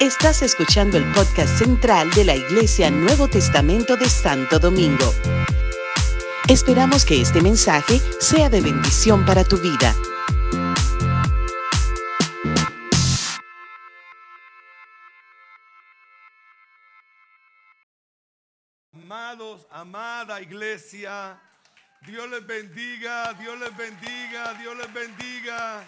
Estás escuchando el podcast central de la Iglesia Nuevo Testamento de Santo Domingo. Esperamos que este mensaje sea de bendición para tu vida. Amados, amada iglesia, Dios les bendiga, Dios les bendiga, Dios les bendiga.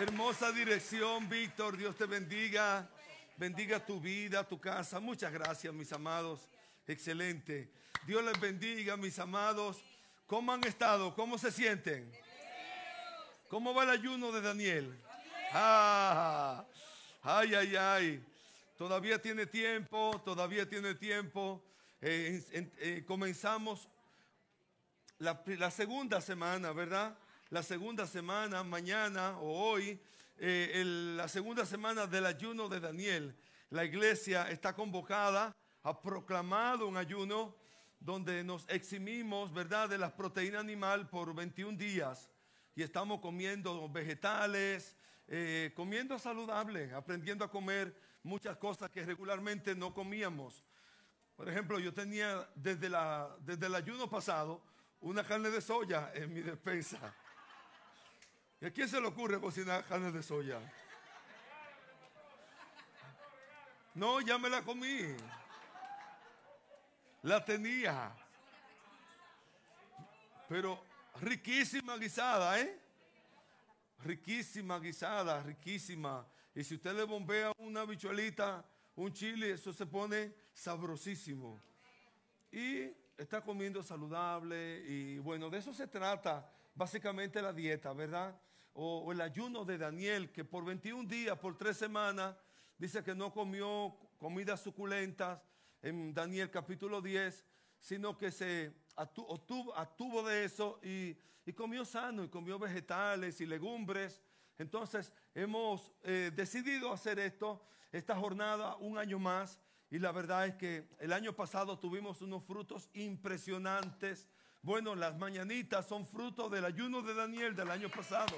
Hermosa dirección, Víctor, Dios te bendiga. Bendiga tu vida, tu casa. Muchas gracias, mis amados. Excelente. Dios les bendiga, mis amados. ¿Cómo han estado? ¿Cómo se sienten? ¿Cómo va el ayuno de Daniel? Ah, ay, ay, ay. Todavía tiene tiempo, todavía tiene tiempo. Eh, eh, comenzamos la, la, segunda semana, ¿verdad? La segunda semana, mañana o hoy, eh, la segunda semana del ayuno de Daniel. La iglesia está convocada, ha proclamado un ayuno donde nos eximimos, ¿verdad?, de las proteínas animal por 21 días y estamos comiendo vegetales, eh, comiendo saludable, aprendiendo a comer muchas cosas que regularmente no comíamos. Por ejemplo, yo tenía desde, la, desde el ayuno pasado una carne de soya en mi despensa. ¿Y a quién se le ocurre cocinar carne de soya? No, ya me la comí. La tenía. Pero riquísima guisada, ¿eh? Riquísima guisada, riquísima. Y si usted le bombea una bichuelita, un chile, eso se pone sabrosísimo. Y está comiendo saludable y bueno, de eso se trata básicamente la dieta, ¿verdad? o, el ayuno de Daniel, que por 21 días, por tres semanas, dice que no comió comidas suculentas en Daniel capítulo 10, sino que se atuvo, de eso y, comió sano y comió vegetales y legumbres. Entonces hemos eh, decidido hacer esto, esta jornada, un año más. Y la verdad es que el año pasado tuvimos unos frutos impresionantes bueno, las mañanitas son fruto del ayuno de Daniel del año pasado.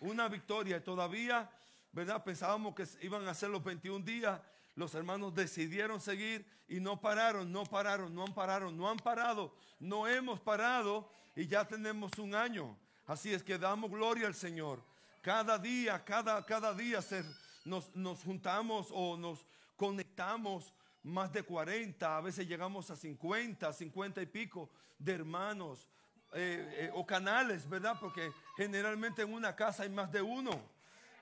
Una victoria. Todavía, ¿verdad? Pensábamos que iban a ser los 21 días. Los hermanos decidieron seguir y no pararon, no pararon, no han parado, no han parado, no hemos parado y ya tenemos un año. Así es que damos gloria al Señor. Cada día, cada, cada día nos, nos juntamos o nos conectamos más de 40, a veces llegamos a 50, 50 y pico de hermanos eh, eh, o canales, ¿verdad? Porque generalmente en una casa hay más de uno.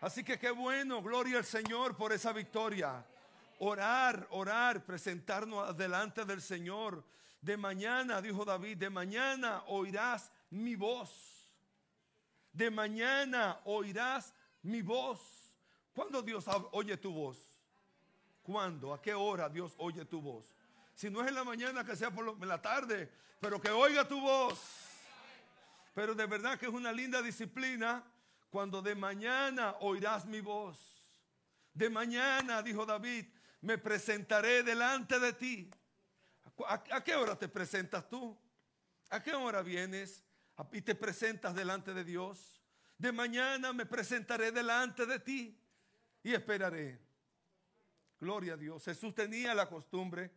Así que qué bueno, gloria al Señor por esa victoria. Orar, orar, presentarnos delante del Señor. De mañana, dijo David, de mañana oirás mi voz. De mañana oirás mi voz. ¿Cuándo Dios oye tu voz? ¿Cuándo? ¿A qué hora Dios oye tu voz? Si no es en la mañana, que sea por la tarde, pero que oiga tu voz. Pero de verdad que es una linda disciplina cuando de mañana oirás mi voz. De mañana, dijo David, me presentaré delante de ti. ¿A, qué hora te presentas tú? ¿A qué hora vienes y te presentas delante de Dios? De mañana me presentaré delante de ti y esperaré. Gloria a Dios. Jesús tenía la costumbre,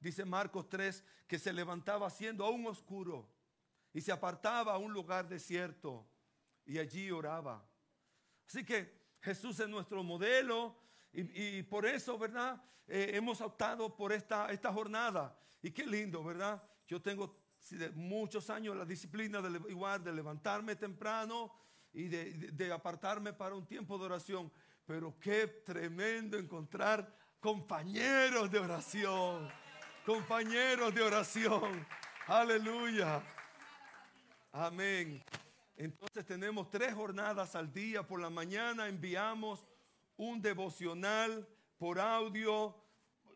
dice Marcos 3, que se levantaba siendo aún oscuro y se apartaba a un lugar desierto y allí oraba. Así que Jesús es nuestro modelo y, por eso, ¿verdad? Eh, hemos optado por esta, esta jornada. Y qué lindo, ¿verdad? Yo tengo muchos años la disciplina de, igual de levantarme temprano y de apartarme para un tiempo de oración. Pero qué tremendo encontrar compañeros de oración, compañeros de oración. Aleluya. Amén. Entonces tenemos tres jornadas al día. Por la mañana enviamos un devocional por audio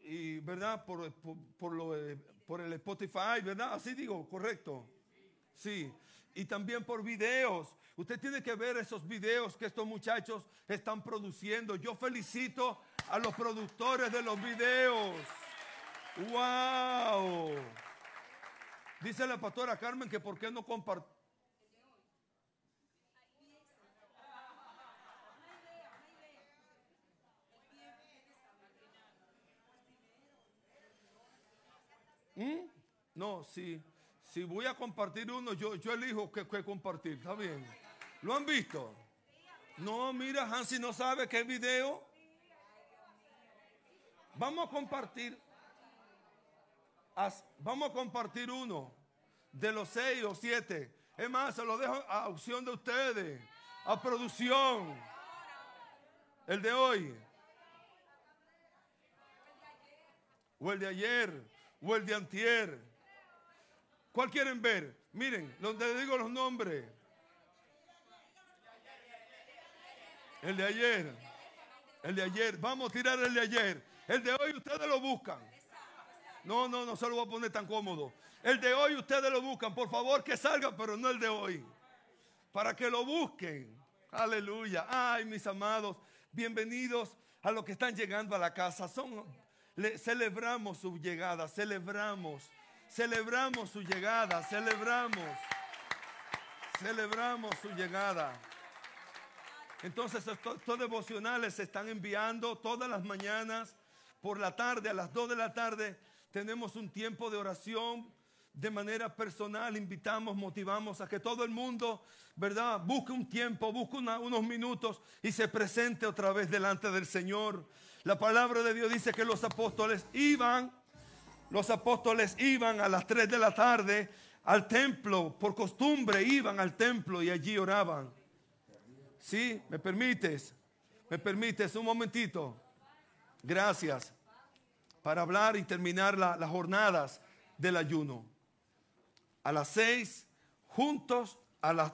y, ¿verdad? Por, por, lo, por el Spotify, ¿verdad? Así digo, correcto. Sí. Y también por videos. Usted tiene que ver esos videos que estos muchachos están produciendo. Yo felicito a los productores de los videos. ¡Wow! Dice la pastora Carmen que por qué no compartió. ¿Mm? No, si, si voy a compartir uno, yo, elijo que, compartir, está bien. ¿Lo han visto? No, mira, Hansi no sabe qué video. Vamos a compartir. Vamos a compartir uno de los seis o siete. Es más, se lo dejo a opción de ustedes, a producción. El de hoy. O el de ayer. O el de antier. ¿Cuál quieren ver? Miren, donde digo los nombres. El de ayer. El de ayer. Vamos a tirar el de ayer. El de hoy ustedes lo buscan. No, no, no se lo voy a poner tan cómodo. El de hoy ustedes lo buscan. Por favor que salga, pero no el de hoy. Para que lo busquen. Aleluya. Ay, mis amados. Bienvenidos a los que están llegando a la casa. Son, celebramos su llegada. Celebramos. Celebramos su llegada. Celebramos. Celebramos su llegada. Entonces estos, devocionales se están enviando todas las mañanas por la tarde, a las 2 de la tarde. Tenemos un tiempo de oración de manera personal. Invitamos, motivamos a que todo el mundo, ¿verdad? Busque un tiempo, busque unos minutos y se presente otra vez delante del Señor. La palabra de Dios dice que los apóstoles iban, los apóstoles iban a las 3 de la tarde al templo, por costumbre iban al templo y allí oraban. ¿Sí? ¿Me permites? ¿Me permites un momentito? Gracias. Para hablar y terminar las jornadas del ayuno. A las seis, juntos, a las,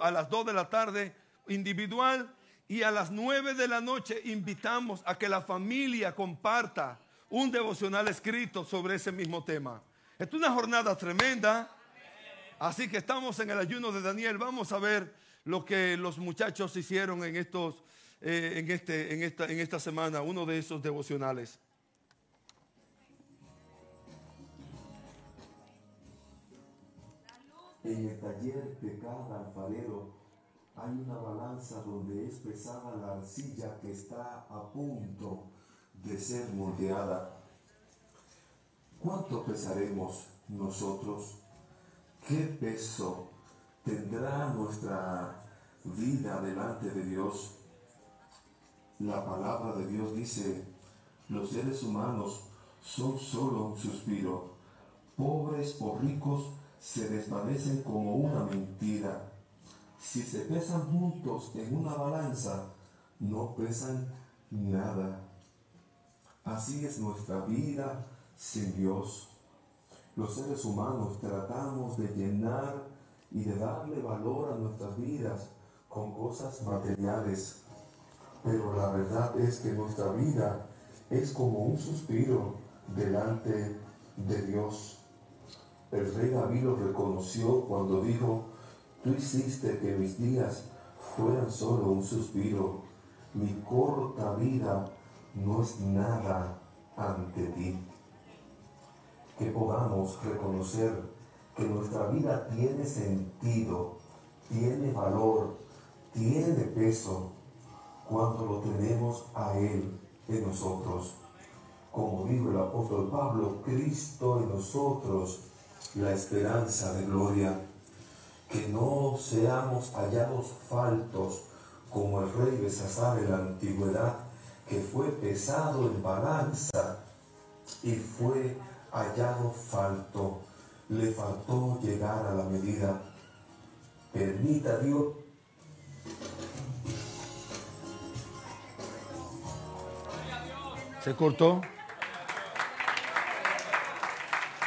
a las dos de la tarde, individual, y a las nueve de la noche invitamos a que la familia comparta un devocional escrito sobre ese mismo tema. Es una jornada tremenda. Así que estamos en el ayuno de Daniel. Vamos a ver lo que los muchachos hicieron en, estos, eh, en, este, en, esta, en esta semana, uno de esos devocionales. En el taller de cada alfarero hay una balanza donde es pesada la arcilla que está a punto de ser moldeada. ¿Cuánto pesaremos nosotros? ¿Qué peso tendrá nuestra vida delante de Dios. La palabra de Dios dice, los seres humanos son solo un suspiro, pobres o ricos se desvanecen como una mentira. Si se pesan juntos en una balanza, no pesan nada. Así es nuestra vida sin Dios. Los seres humanos tratamos de llenar y de darle valor a nuestras vidas con cosas materiales. Pero la verdad es que nuestra vida es como un suspiro delante de Dios. El rey David lo reconoció cuando dijo, tú hiciste que mis días fueran solo un suspiro. Mi corta vida no es nada ante ti. Que podamos reconocer que nuestra vida tiene sentido, tiene valor, tiene peso cuando lo tenemos a Él en nosotros. Como dijo el apóstol Pablo, Cristo en nosotros, la esperanza de gloria. Que no seamos hallados faltos como el rey Besasar en la antigüedad, que fue pesado en balanza y fue hallado falto le faltó llegar a la medida. Permita Dios. ¿Se cortó?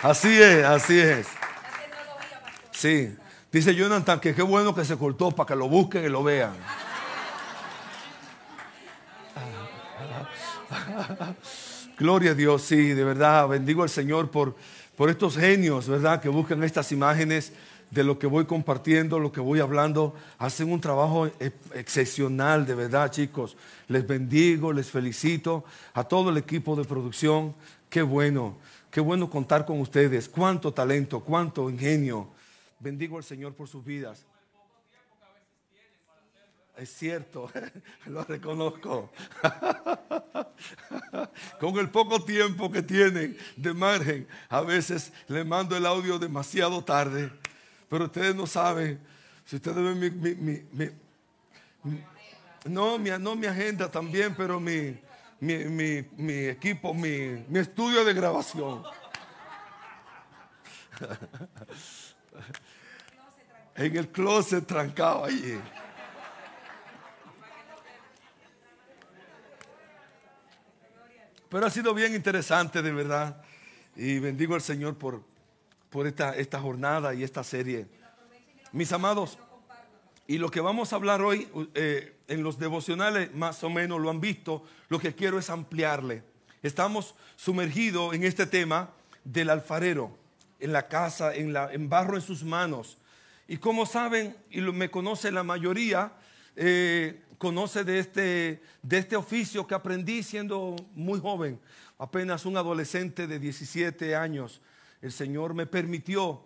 Así es, así es. Sí. Dice Jonathan que qué bueno que se cortó para que lo busquen y lo vean. Gloria a Dios, sí, de verdad, bendigo al Señor por por estos genios, ¿verdad? Que buscan estas imágenes de lo que voy compartiendo, lo que voy hablando. Hacen un trabajo e-, excepcional, de verdad, chicos. Les bendigo, les felicito a todo el equipo de producción. Qué bueno, qué bueno contar con ustedes. Cuánto talento, cuánto ingenio. Bendigo al Señor por sus vidas. es cierto, lo reconozco. Con el poco tiempo que tienen de margen, a veces le mando el audio demasiado tarde. Pero ustedes no saben, si ustedes ven mi, mi, no, mi, no mi agenda también, pero mi, mi equipo, mi estudio de grabación. en el closet trancado allí. Pero ha sido bien interesante, de verdad. Y bendigo al Señor por, por esta, esta jornada y esta serie. Mis amados, y lo que vamos a hablar hoy eh, en los devocionales, más o menos lo han visto, lo que quiero es ampliarle. Estamos sumergidos en este tema del alfarero, en la casa, en, la, en barro en sus manos. Y como saben, y me conoce la mayoría, eh, conoce de este, de este oficio que aprendí siendo muy joven, apenas un adolescente de 17 años. El Señor me permitió,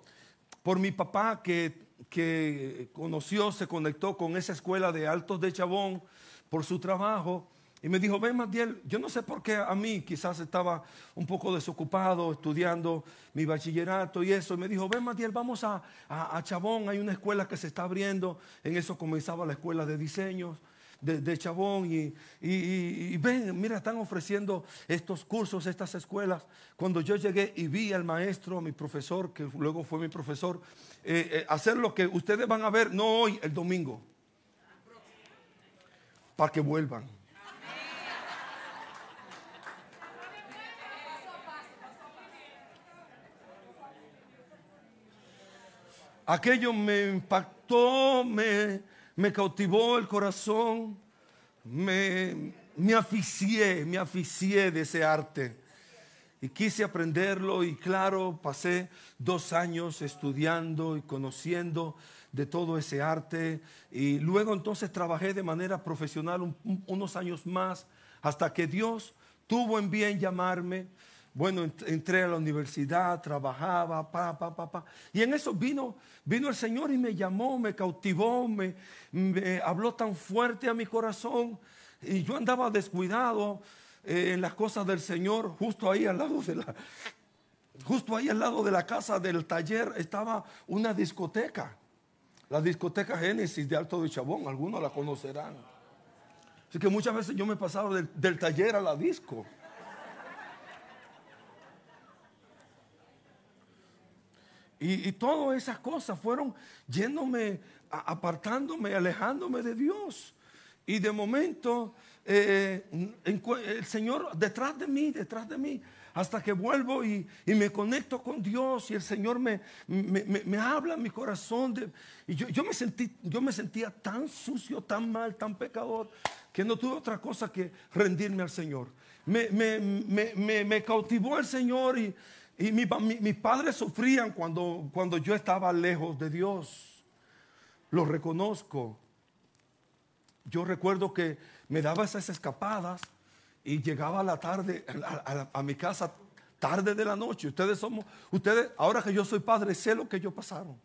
por mi papá que, que conoció, se conectó con esa escuela de altos de Chabón por su trabajo, y me dijo, ven Matiel, yo no sé por qué a mí quizás estaba un poco desocupado estudiando mi bachillerato y eso. Y me dijo, ven Matiel, vamos a, a, Chabón, hay una escuela que se está abriendo. En eso comenzaba la escuela de diseños de, Chabón. Y, ven, mira, están ofreciendo estos cursos, estas escuelas. Cuando yo llegué y vi al maestro, a mi profesor, que luego fue mi profesor, eh, eh, hacer lo que ustedes van a ver, no hoy, el domingo. Para que vuelvan. Aquello me impactó, me, me cautivó el corazón, me, me aficié, me aficié de ese arte. Y quise aprenderlo y claro, pasé dos años estudiando y conociendo de todo ese arte. Y luego entonces trabajé de manera profesional unos años más hasta que Dios tuvo en bien llamarme bueno, entré a la universidad, trabajaba, pa, pa, pa, pa. Y en eso vino, vino el Señor y me llamó, me cautivó, me, habló tan fuerte a mi corazón. Y yo andaba descuidado eh, en las cosas del Señor, justo ahí al lado de la, justo ahí al lado de la casa del taller estaba una discoteca. La discoteca Génesis de Alto de Chabón, algunos la conocerán. Así que muchas veces yo me pasaba del taller a la disco. Y, todas esas cosas fueron yéndome, apartándome, alejándome de Dios. Y de momento eh, el Señor detrás de mí, detrás de mí, hasta que vuelvo y, me conecto con Dios y el Señor me, me, habla en mi corazón. y yo, yo, me sentí, yo me sentía tan sucio, tan mal, tan pecador, que no tuve otra cosa que rendirme al Señor. Me, cautivó el Señor y, y mis padres sufrían cuando, cuando yo estaba lejos de Dios. Lo reconozco. Yo recuerdo que me daba esas escapadas y llegaba a la tarde a, mi casa tarde de la noche. Ustedes somos, ustedes, ahora que yo soy padre, sé lo que ellos pasaron.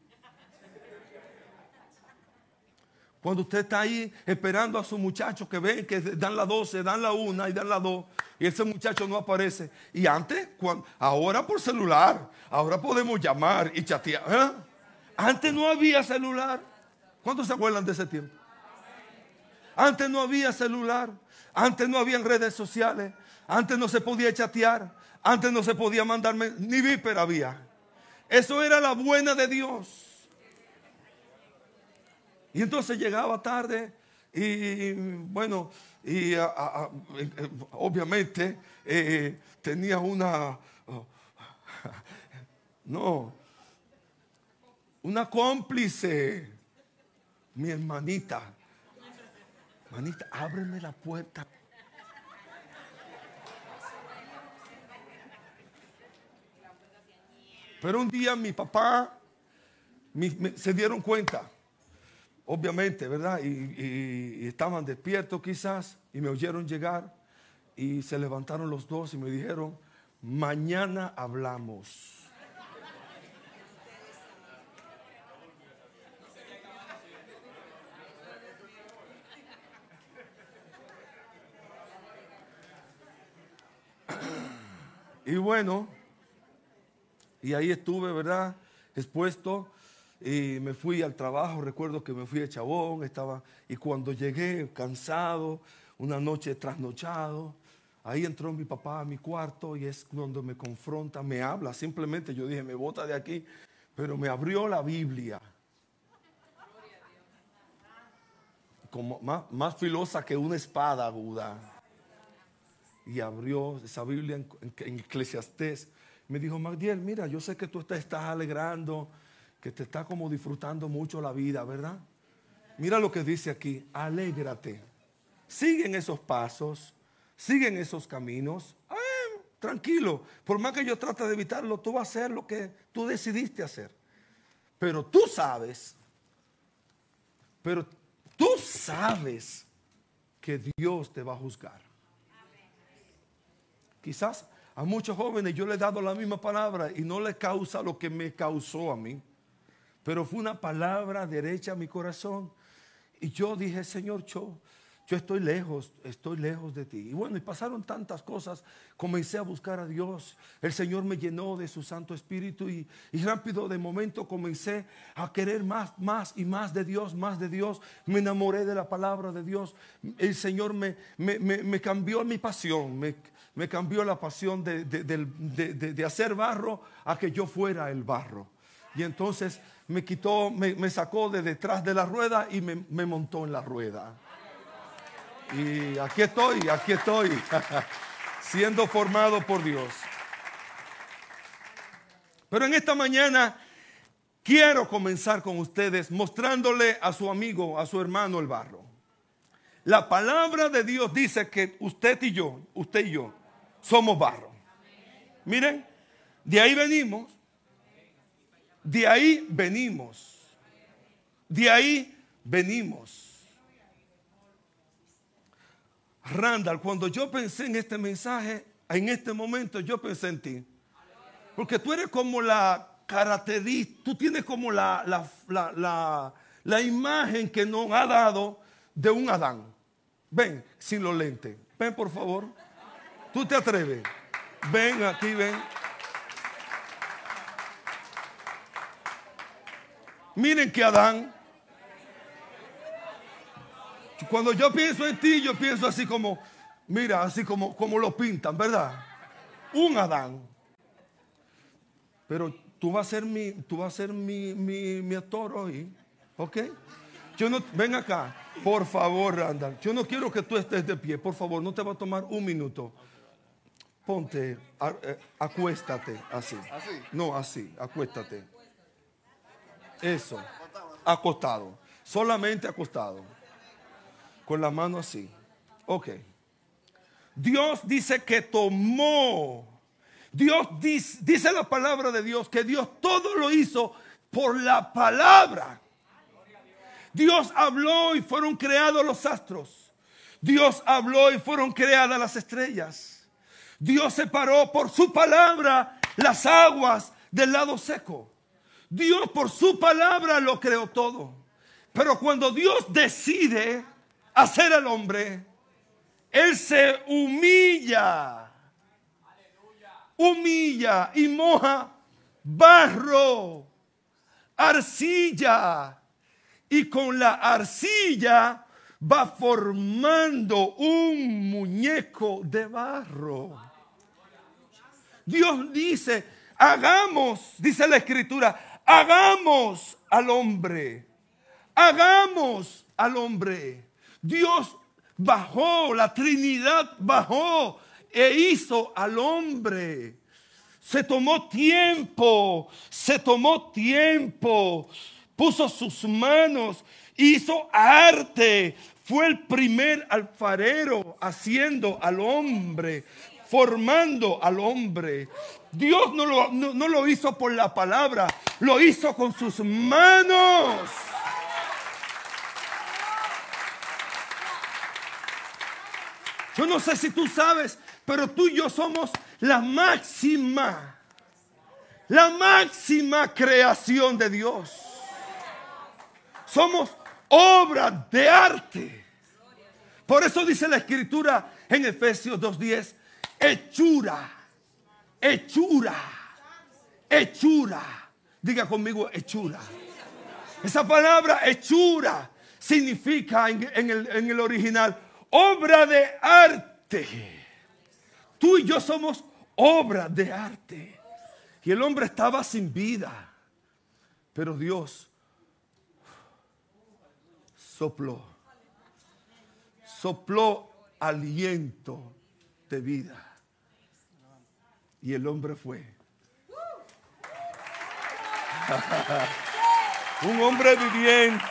Cuando usted está ahí esperando a su muchacho que ven que dan la 12, dan la 1 y dan la 2 y ese muchacho no aparece. Y antes, ahora por celular, ahora podemos llamar y chatear. ¿eh? Antes no había celular. ¿Cuántos se acuerdan de ese tiempo? Antes no había celular. Antes no había redes sociales. Antes no se podía chatear. Antes no se podía mandarme, ni viper había. Eso era la buena de Dios. Y entonces llegaba tarde y bueno, y obviamente eh, tenía una, oh, no, una cómplice, mi hermanita. Hermanita, ábreme la puerta. Pero un día mi papá se dieron cuenta obviamente, ¿verdad? Y, estaban despiertos quizás y me oyeron llegar y se levantaron los dos y me dijeron, mañana hablamos. Y bueno, y ahí estuve, ¿verdad? Expuesto y me fui al trabajo, recuerdo que me fui de Chabón, estaba, y cuando llegué cansado, una noche trasnochado, ahí entró mi papá a mi cuarto y es cuando me confronta, me habla, simplemente yo dije, me bota de aquí, pero me abrió la Biblia. Como más, más filosa que una espada aguda. Y abrió esa Biblia en, en Eclesiastés. Me dijo, Magdiel, mira, yo sé que tú te estás alegrando, que te está como disfrutando mucho la vida, ¿verdad? Mira lo que dice aquí, alégrate. Siguen esos pasos, siguen esos caminos. tranquilo, por más que yo trate de evitarlo, tú vas a hacer lo que tú decidiste hacer. Pero tú sabes, pero tú sabes que Dios te va a juzgar. Quizás a muchos jóvenes yo le he dado la misma palabra y no le causa lo que me causó a mí. Pero fue una palabra derecha a mi corazón. Y yo dije, Señor, yo, yo estoy lejos, estoy lejos de ti. Y bueno, y pasaron tantas cosas. Comencé a buscar a Dios. El Señor me llenó de su Santo Espíritu y, rápido de momento comencé a querer más, más y más de Dios, más de Dios. Me enamoré de la palabra de Dios. El Señor me, me, cambió mi pasión, me, me cambió la pasión de, de hacer barro a que yo fuera el barro. Y entonces me quitó, me, sacó de detrás de la rueda y me, me montó en la rueda. Y aquí estoy, aquí estoy, siendo formado por Dios. Pero en esta mañana quiero comenzar con ustedes mostrándole a su amigo, a su hermano el barro. La palabra de Dios dice que usted y yo, usted y yo, somos barro. Miren, de ahí venimos de ahí venimos. De ahí venimos. Randall, cuando yo pensé en este mensaje, en este momento yo pensé en ti. Porque tú eres como la característica, tú tienes como la, la, la, imagen que nos ha dado de un Adán. Ven, sin los lentes. Ven, por favor. Tú te atreves. Ven aquí, ven. Miren que Adán, cuando yo pienso en ti, yo pienso así como, mira, así como, como lo pintan, ¿verdad? Un Adán. Pero tú vas a ser mi, tú vas a ser mi, mi, mi actor hoy, ¿ok? Yo no, ven acá, por favor, Randall. Yo no quiero que tú estés de pie, por favor, no te va a tomar un minuto. Ponte, eh, acuéstate, así. ¿Así? No, así, acuéstate. Eso. Acostado. Solamente acostado. Con la mano así. Ok. Dios dice que tomó. Dios dice, dice la palabra de Dios que Dios todo lo hizo por la palabra. Dios habló y fueron creados los astros. Dios habló y fueron creadas las estrellas. Dios separó por su palabra las aguas del lado seco. Dios por su palabra lo creó todo. Pero cuando Dios decide hacer al hombre, Él se humilla. Humilla y moja barro, arcilla. Y con la arcilla va formando un muñeco de barro. Dios dice, hagamos, dice la escritura, hagamos al hombre, hagamos al hombre. Dios bajó, la Trinidad bajó e hizo al hombre. Se tomó tiempo, se tomó tiempo, puso sus manos, hizo arte, fue el primer alfarero haciendo al hombre, formando al hombre. Dios no lo, no, lo hizo por la palabra, lo hizo con sus manos. Yo no sé si tú sabes, pero tú y yo somos la máxima, la máxima creación de Dios. Somos obra de arte. Por eso dice la escritura en Efesios 2.10, hechura hechura. Hechura. Diga conmigo hechura. Esa palabra hechura significa en, el, en el original obra de arte. Tú y yo somos obra de arte. Y el hombre estaba sin vida. Pero Dios sopló. Sopló aliento de vida. Y el hombre fue. Un hombre viviente.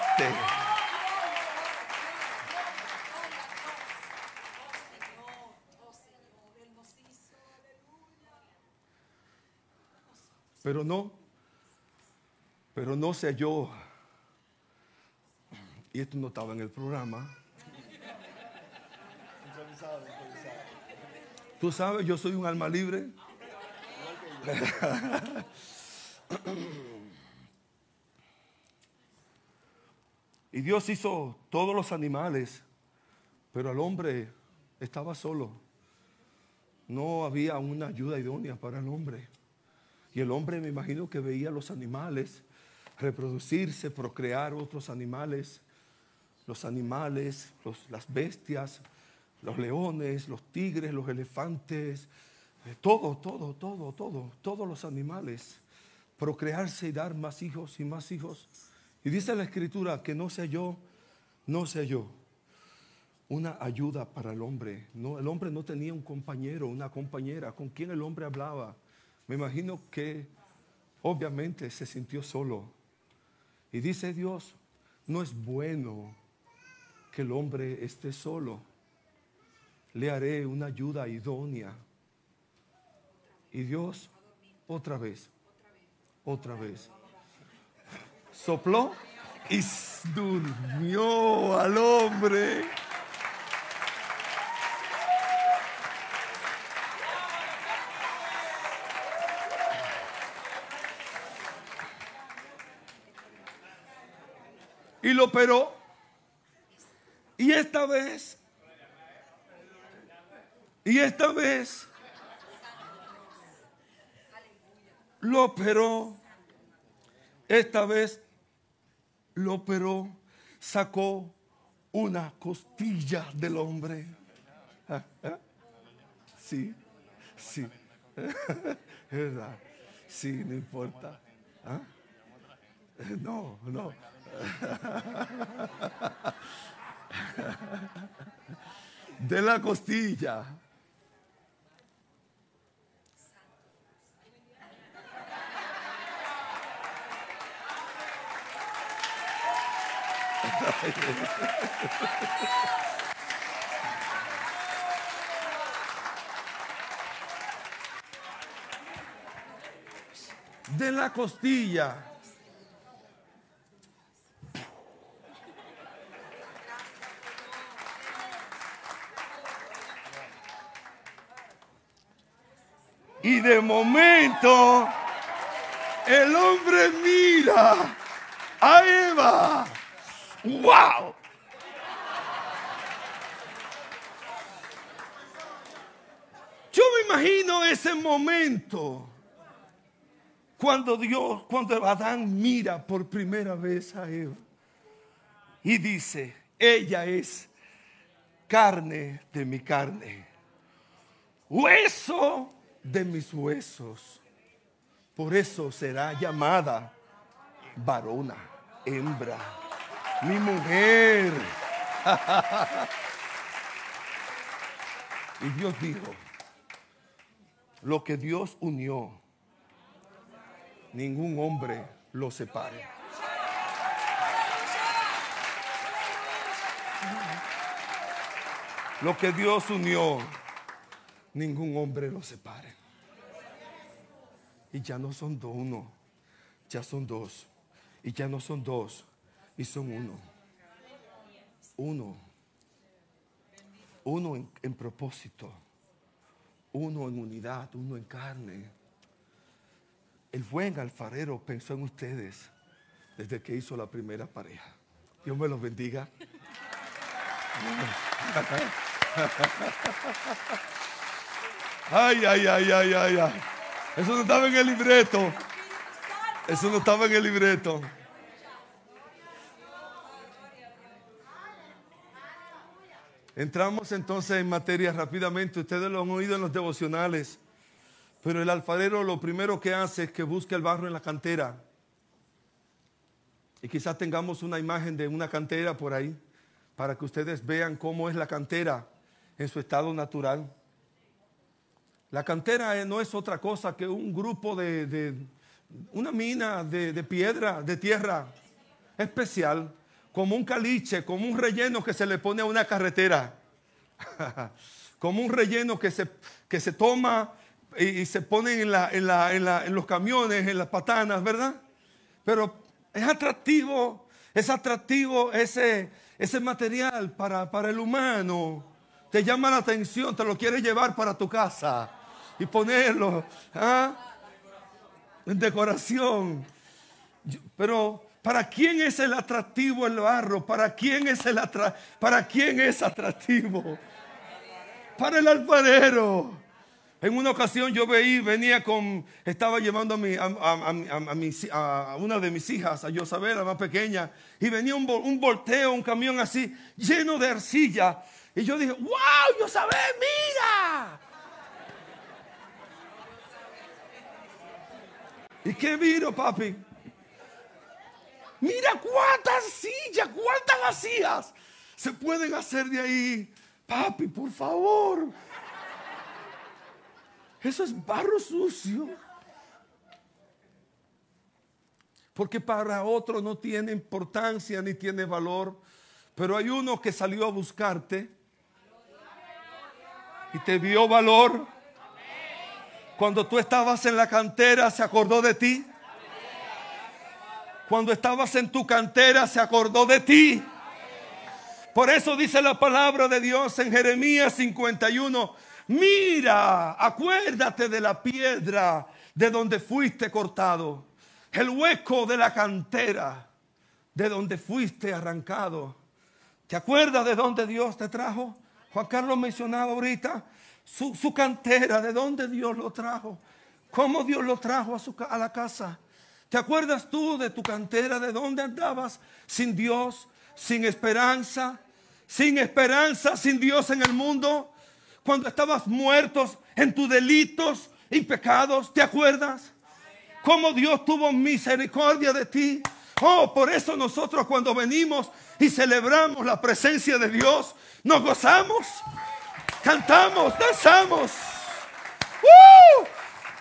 Pero no, pero no sé yo. Y esto no estaba en el programa. Tú sabes, yo soy un alma libre. y Dios hizo todos los animales, pero el hombre estaba solo. No había una ayuda idónea para el hombre. Y el hombre me imagino que veía los animales reproducirse, procrear otros animales, los animales, las bestias, los leones, los tigres, los elefantes, todo, todo, todo, todo, todos los animales, procrearse y dar más hijos y más hijos. Y dice la escritura que no sea yo, no sea yo, una ayuda para el hombre. No, el hombre no tenía un compañero, una compañera con quien el hombre hablaba. Me imagino que obviamente se sintió solo. Y dice Dios, no es bueno que el hombre esté solo le haré una ayuda idónea. Y Dios, otra vez, otra vez, sopló y durmió al hombre. Y lo operó. Y esta vez y esta vez lo operó. Esta vez lo operó. Sacó una costilla del hombre. Sí, sí. ¿Verdad? Sí, no importa. ¿Ah? No, no. De la costilla De la costilla. Y de momento el hombre mira a Eva ¡Wow! Yo me imagino ese momento cuando Dios, cuando Adán mira por primera vez a Eva y dice, ella es carne de mi carne, hueso de mis huesos. Por eso será llamada varona, hembra mi mujer. y Dios dijo, lo que Dios unió, ningún hombre lo separe. Lo que Dios unió, ningún hombre lo separe. Y ya no son dos, uno, ya son dos. Y ya no son dos, y son uno. Uno. Uno en, propósito. Uno en unidad, uno en carne. El buen alfarero pensó en ustedes desde que hizo la primera pareja. Dios me los bendiga. Ay, ay, ay, ay, ay, ay. Eso no estaba en el libreto. Eso no estaba en el libreto. Entramos entonces en materia rápidamente. Ustedes lo han oído en los devocionales. Pero el alfarero lo primero que hace es que busque el barro en la cantera. Y quizás tengamos una imagen de una cantera por ahí para que ustedes vean cómo es la cantera en su estado natural. La cantera no es otra cosa que un grupo de, una mina de, de, piedra, de tierra especial, como un caliche, como un relleno que se le pone a una carretera, como un relleno que se, que se toma y, se pone en, la, en, la, en, la, en los camiones, en las patanas, ¿verdad? Pero es atractivo, es atractivo ese, ese material para, para el humano. Te llama la atención, te lo quieres llevar para tu casa y ponerlo ¿ah? en decoración. Pero ¿para quién es el atractivo el barro? ¿Para quién es el atra para quién es atractivo? Para el alfarero. En una ocasión yo veí, venía con, estaba llevando a, mi, a, una de mis hijas, a Yosabel, la más pequeña, y venía un, un, volteo, un camión así, lleno de arcilla. Y yo dije, wow, Yosabel, mira. ¿Y qué miro, papi? Mira cuántas sillas, cuántas vacías se pueden hacer de ahí. Papi, por favor. Eso es barro sucio. Porque para otro no tiene importancia ni tiene valor. Pero hay uno que salió a buscarte y te dio valor. Cuando tú estabas en la cantera, se acordó de ti. Cuando estabas en tu cantera, se acordó de ti. Por eso dice la palabra de Dios en Jeremías 51 mira, acuérdate de la piedra de donde fuiste cortado, el hueco de la cantera de donde fuiste arrancado. ¿Te acuerdas de dónde Dios te trajo? Juan Carlos mencionaba ahorita su, cantera, de dónde Dios lo trajo, cómo Dios lo trajo a, su, a la casa. ¿Te acuerdas tú de tu cantera, de dónde andabas sin Dios, sin esperanza, sin esperanza, sin Dios en el mundo? cuando estabas muertos en tus delitos y pecados. ¿Te acuerdas? Cómo Dios tuvo misericordia de ti. Oh, por eso nosotros cuando venimos y celebramos la presencia de Dios, nos gozamos, cantamos, danzamos. ¡Uh!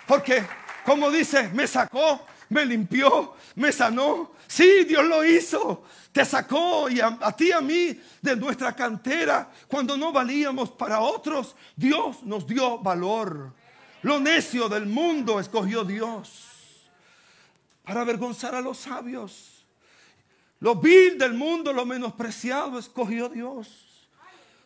Porque, como dice, me sacó, me limpió, me sanó. Sí, Dios lo hizo te sacó y a, ti y a mí de nuestra cantera cuando no valíamos para otros. Dios nos dio valor. Lo necio del mundo escogió Dios para avergonzar a los sabios. Lo vil del mundo, lo menospreciado, escogió Dios.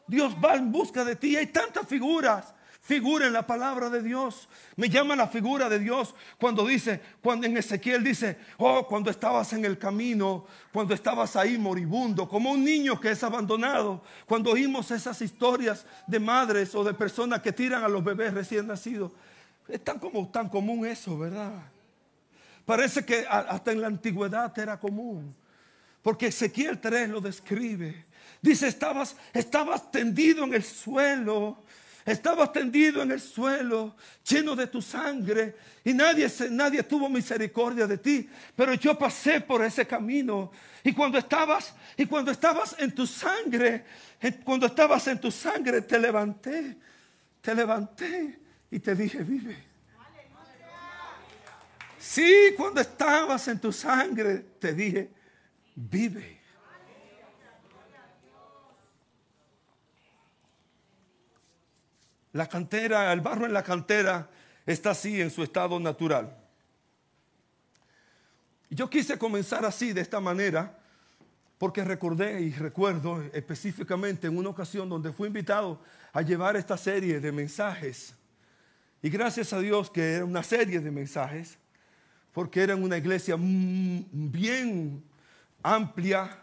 Dios va en busca de ti. Hay tantas figuras figura en la palabra de Dios. Me llama la figura de Dios cuando dice, cuando en Ezequiel dice, oh, cuando estabas en el camino, cuando estabas ahí moribundo, como un niño que es abandonado. Cuando oímos esas historias de madres o de personas que tiran a los bebés recién nacidos. Es tan, como, tan común eso, ¿verdad? Parece que hasta en la antigüedad era común. Porque Ezequiel 3 lo describe. Dice, estabas, estabas tendido en el suelo Estabas tendido en el suelo, lleno de tu sangre, y nadie, nadie tuvo misericordia de ti. Pero yo pasé por ese camino. Y cuando estabas, y cuando estabas en tu sangre, cuando estabas en tu sangre, te levanté, te levanté y te dije, vive. Sí, cuando estabas en tu sangre, te dije, vive. La cantera, el barro en la cantera está así en su estado natural. Yo quise comenzar así, de esta manera, porque recordé y recuerdo específicamente en una ocasión donde fui invitado a llevar esta serie de mensajes. Y gracias a Dios que era una serie de mensajes, porque era una iglesia bien amplia,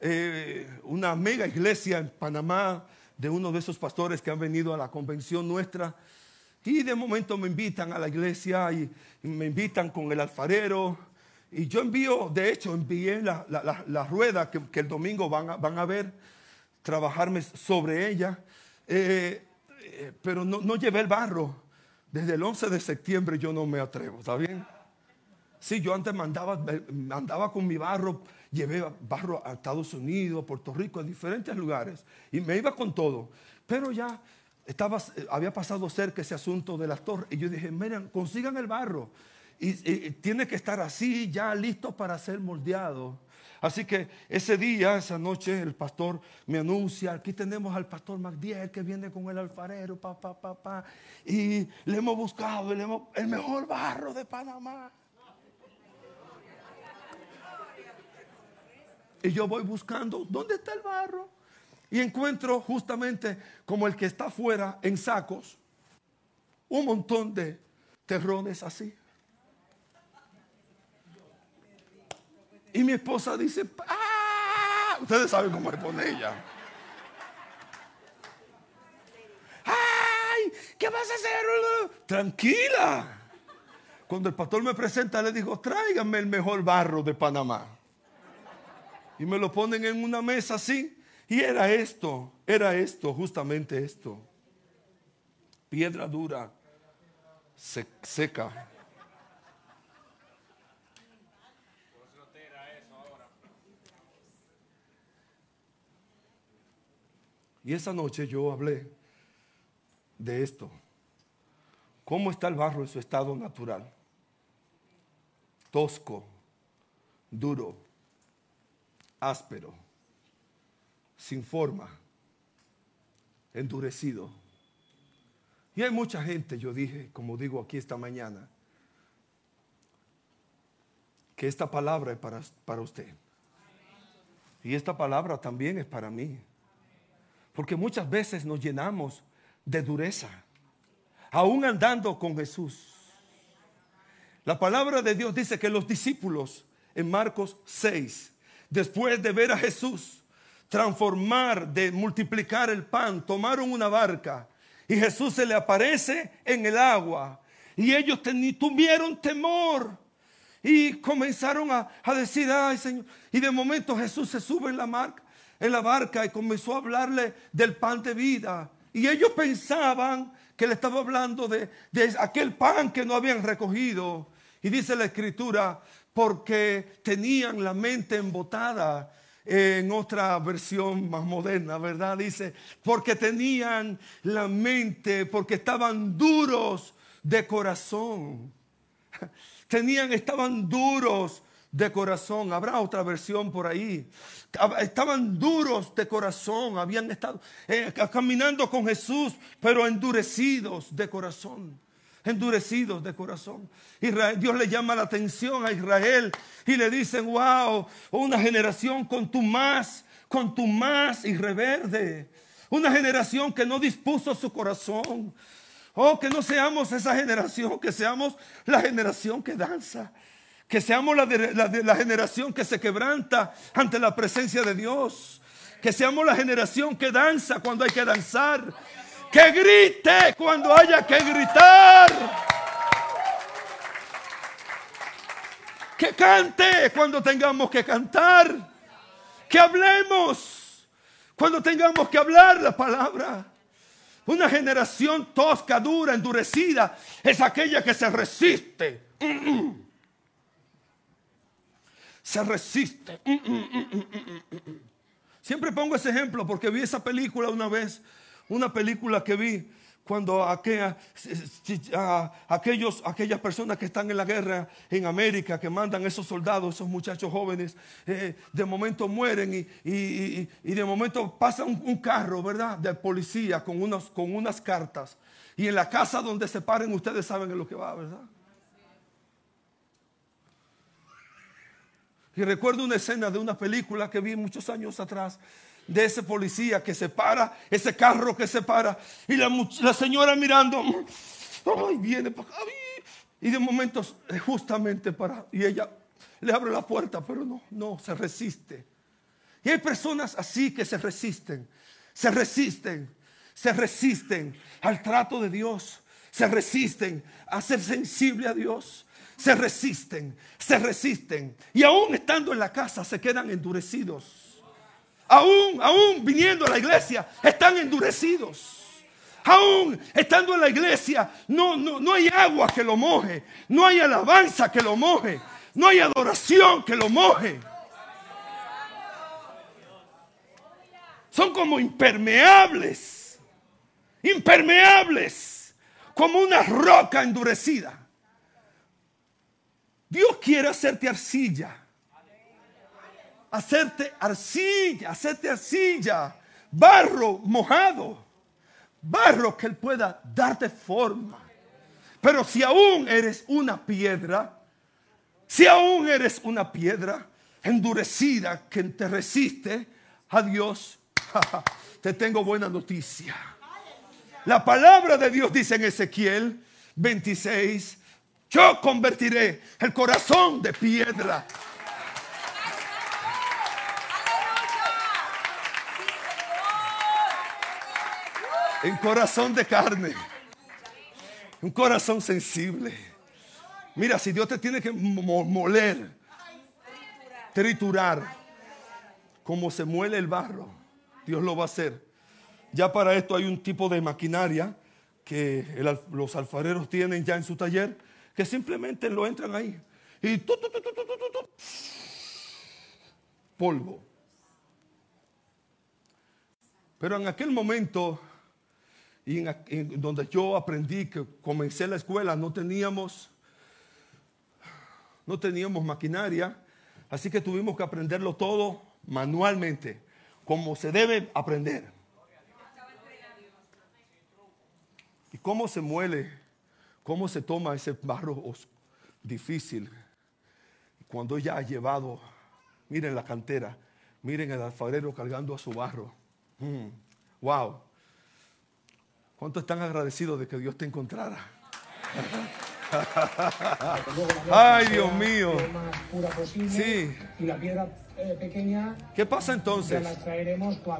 eh, una mega iglesia en Panamá, de uno de esos pastores que han venido a la convención nuestra. Y de momento me invitan a la iglesia y, me invitan con el alfarero. Y yo envío, de hecho, envié la, la- rueda que, que el domingo van a, van a ver, trabajarme sobre ella. Eh, eh, pero no, no llevé el barro. Desde el 11 de septiembre yo no me atrevo, ¿está bien? Sí, yo antes mandaba, andaba con mi barro, llevé barro a Estados Unidos, Puerto Rico, a diferentes lugares. Y me iba con todo. Pero ya estaba, había pasado cerca ese asunto de las torres. Y yo dije, miren, consigan el barro. Y, tiene que estar así, ya listo para ser moldeado. Así que ese día, esa noche, el pastor me anuncia, aquí tenemos al pastor Magdiel que viene con el alfarero, pa, pa, pa, pa. Y le hemos buscado, el mejor barro de Panamá. Y yo voy buscando, ¿dónde está el barro? Y encuentro justamente como el que está afuera en sacos, un montón de terrones así. Y mi esposa dice, ¡ah! Ustedes saben cómo le pone ella. ¡Ay! ¿Qué vas a hacer? Tranquila. Cuando el pastor me presenta, le digo, tráiganme el mejor barro de Panamá. Y me lo ponen en una mesa así. Y era esto, era esto, justamente esto. Piedra dura, se- seca. Y esa noche yo hablé de esto. ¿Cómo está el barro en su estado natural? Tosco, duro, áspero, sin forma, endurecido. Y hay mucha gente, yo dije, como digo aquí esta mañana, que esta palabra es para, para usted. Y esta palabra también es para mí. Porque muchas veces nos llenamos de dureza, aún andando con Jesús. La palabra de Dios dice que los discípulos en Marcos 6, después de ver a Jesús transformar, de multiplicar el pan, tomaron una barca y Jesús se le aparece en el agua. Y ellos tuvieron temor y comenzaron a, decir, ay Señor, y de momento Jesús se sube en la, marca, en la barca y comenzó a hablarle del pan de vida. Y ellos pensaban que le estaba hablando de, de aquel pan que no habían recogido. Y dice la escritura, porque tenían la mente embotada. En otra versión más moderna, ¿verdad? Dice, porque tenían la mente, porque estaban duros de corazón. Tenían, estaban duros de corazón. Habrá otra versión por ahí. Estaban duros de corazón. Habían estado eh, caminando con Jesús, pero endurecidos de corazón. Endurecidos de corazón. Israel, Dios le llama la atención a Israel y le dicen, wow, una generación con tu más, con tu más y reverde. Una generación que no dispuso su corazón. Oh, que no seamos esa generación, que seamos la generación que danza. Que seamos la, generación que se quebranta ante la presencia de Dios. Que seamos la generación que danza cuando hay que danzar. Que grite cuando haya que gritar. Que cante cuando tengamos que cantar. Que hablemos cuando tengamos que hablar la palabra. Una generación tosca, dura, endurecida, es aquella que se resiste. Se resiste. Siempre pongo ese ejemplo porque vi esa película una vez, una película que vi cuando aquellos, aquellas personas que están en la guerra en América, que mandan esos soldados, esos muchachos jóvenes, eh, de momento mueren y, de momento pasa un, un carro, ¿verdad? De policía con, unos, con unas cartas. Y en la casa donde se paren, ustedes saben en lo que va, ¿verdad? Y recuerdo una escena de una película que vi muchos años atrás de ese policía que se para, ese carro que se para, y la, la señora mirando, ay, viene para acá, ay", y de momento eh, justamente para, y ella le abre la puerta, pero no, no, se resiste. Y hay personas así que se resisten, se resisten, se resisten al trato de Dios. se resisten a ser sensible a Dios. Se resisten, se resisten. Y aún estando en la casa se quedan endurecidos. Aún, aún viniendo a la iglesia, están endurecidos. Aún estando en la iglesia, no, no, no hay agua que lo moje. No hay alabanza que lo moje. No hay adoración que lo moje. Son como impermeables. Impermeables. Como una roca endurecida. Dios quiere hacerte arcilla. Hacerte arcilla, hacerte arcilla. Barro mojado. Barro que Él pueda darte forma. Pero si aún eres una piedra, si aún eres una piedra endurecida que te resiste a Dios, te tengo buena noticia. La palabra de Dios dice en Ezequiel 26, yo convertiré el corazón de piedra. En corazón de carne. Un corazón sensible. Mira, si Dios te tiene que moler, triturar, como se muele el barro, Dios lo va a hacer. Ya para esto hay un tipo de maquinaria que los alfareros tienen ya en su taller, que simplemente lo entran ahí. Y polvo. Pero en aquel momento, y en, donde yo aprendí que comencé la escuela, no teníamos, no teníamos maquinaria, así que tuvimos que aprenderlo todo manualmente como se debe aprender. ¿Y cómo se muele? ¿Cómo se toma ese barro difícil? Cuando ya ha llevado, miren la cantera, miren el alfarero cargando a su barro. Mm, wow. ¿Cuántos están agradecidos de que Dios te encontrara? Ay, Dios mío. Sí. Y la piedra eh, pequeña. ¿Qué pasa entonces?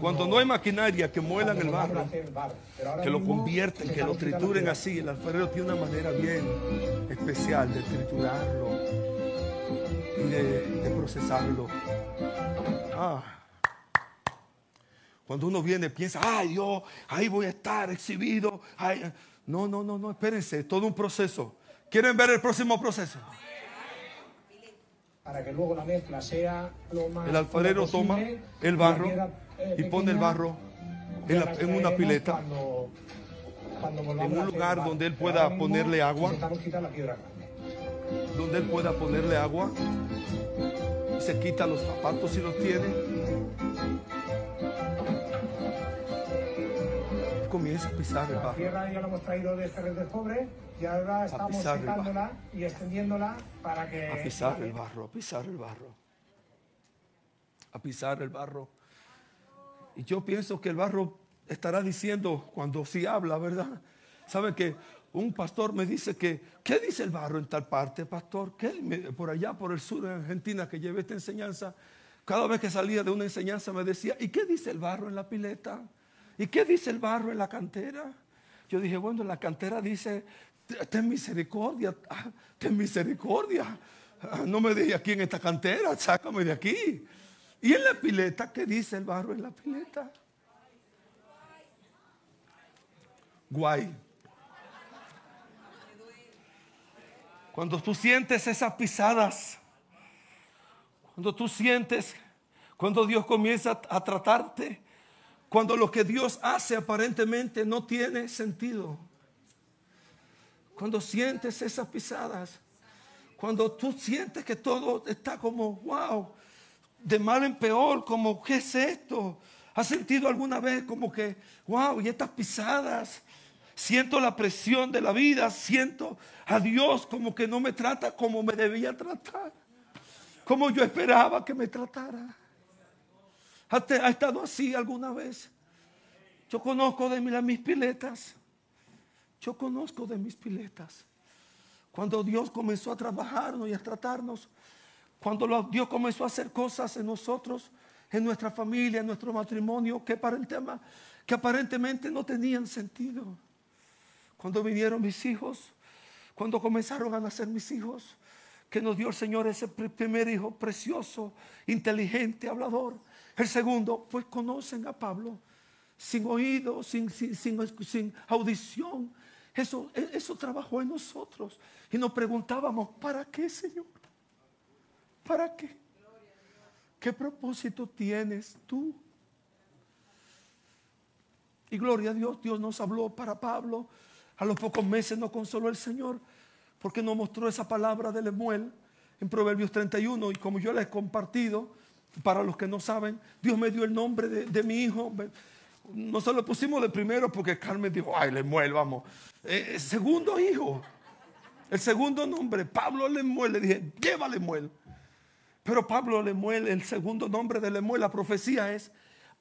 Cuando, no hay maquinaria que muelan el barro, que lo convierten, que lo trituren así. El alfarero tiene una manera bien especial de triturarlo y de, procesarlo. Ah. Cuando uno viene piensa, ay Dios, ahí voy a estar exhibido. No, no, no, no, espérense, todo un proceso. ¿Quieren ver el próximo proceso? para que luego la mezcla sea lo más El alfarero toma el barro eh, y pone el barro en, una pileta, en un lugar donde él pueda ponerle agua, donde él pueda ponerle agua, se quita los zapatos si los tiene, comienza a pisar el barro. La tierra ya lo hemos traído de este de cobre y ahora estamos secándola y extendiéndola para que... A pisar el barro, a pisar el barro. A pisar el barro. Y yo pienso que el barro estará diciendo cuando sí habla, ¿verdad? ¿Saben que un pastor me dice que, ¿qué dice el barro en tal parte, pastor? ¿Qué? Por allá, por el sur de Argentina, que llevé esta enseñanza, cada vez que salía de una enseñanza me decía, ¿y qué dice el barro en la pileta? ¿Y qué dice el barro en la cantera? Yo dije, bueno, en la cantera dice, ten misericordia, ah, ten misericordia. Ah, no me dejes aquí en esta cantera, sácame de aquí. Y en la pileta, ¿qué dice el barro en la pileta? Guay. Cuando tú sientes esas pisadas, cuando tú sientes, cuando Dios comienza a tratarte, cuando lo que Dios hace aparentemente no tiene sentido. Cuando sientes esas pisadas. Cuando tú sientes que todo está como, wow, de mal en peor, como, ¿qué es esto? ¿Has sentido alguna vez como que, wow, y estas pisadas? Siento la presión de la vida, siento a Dios como que no me trata como me debía tratar, como yo esperaba que me tratara. ¿Ha estado así alguna vez? Yo conozco de mis piletas. Yo conozco de mis piletas. Cuando Dios comenzó a trabajarnos y a tratarnos, cuando Dios comenzó a hacer cosas en nosotros, en nuestra familia, en nuestro matrimonio, que, que aparentemente no tenían sentido. cuando vinieron mis hijos, cuando comenzaron a nacer mis hijos, que nos dio el Señor ese primer hijo precioso, inteligente, hablador. El segundo, pues conocen a Pablo sin oído, sin, sin, audición. Eso, e, eso trabajó en nosotros. Y nos preguntábamos, ¿para qué, Señor? ¿Para qué? ¿Qué propósito tienes tú? Y gloria a Dios, Dios nos habló para Pablo. A los pocos meses nos consoló el Señor porque nos mostró esa palabra de Lemuel en Proverbios 31. Y como yo les he compartido, para los que no saben, Dios me dio el nombre de, mi hijo. No se lo pusimos de primero porque Carmen dijo, ay, Lemuel, vamos. Eh, segundo hijo, el segundo nombre, Pablo Lemuel. Le dije, lleva Lemuel. Pero Pablo Lemuel, el segundo nombre de Lemuel, la profecía es,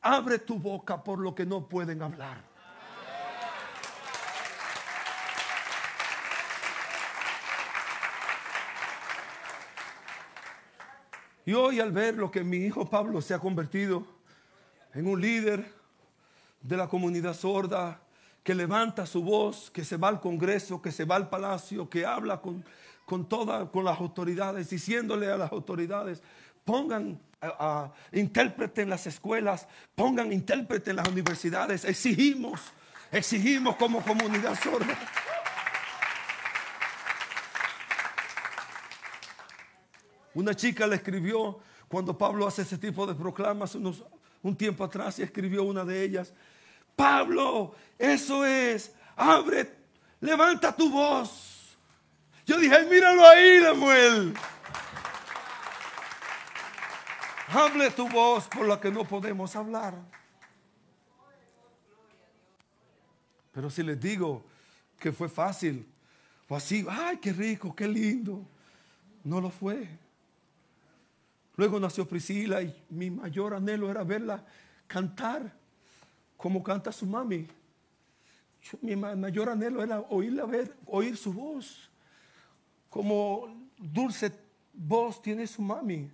abre tu boca por lo que no pueden hablar. Y hoy al ver lo que mi hijo Pablo se ha convertido en un líder de la comunidad sorda, que levanta su voz, que se va al Congreso, que se va al palacio, que habla con, con todas con las autoridades, diciéndole a las autoridades, pongan intérprete en las escuelas, pongan intérprete en las universidades, exigimos, exigimos como comunidad sorda. Una chica le escribió cuando Pablo hace ese tipo de proclamas un tiempo atrás y escribió una de ellas. Pablo, eso es, abre, levanta tu voz. Yo dije, míralo ahí, Lemuel. Hable tu voz por la que no podemos hablar. Pero si les digo que fue fácil, o así, ay, qué rico, qué lindo, no lo fue. Luego nació Priscila y mi mayor anhelo era verla cantar como canta su mami. mi mayor anhelo era oírla ver, oír su voz. Como dulce voz tiene su mami.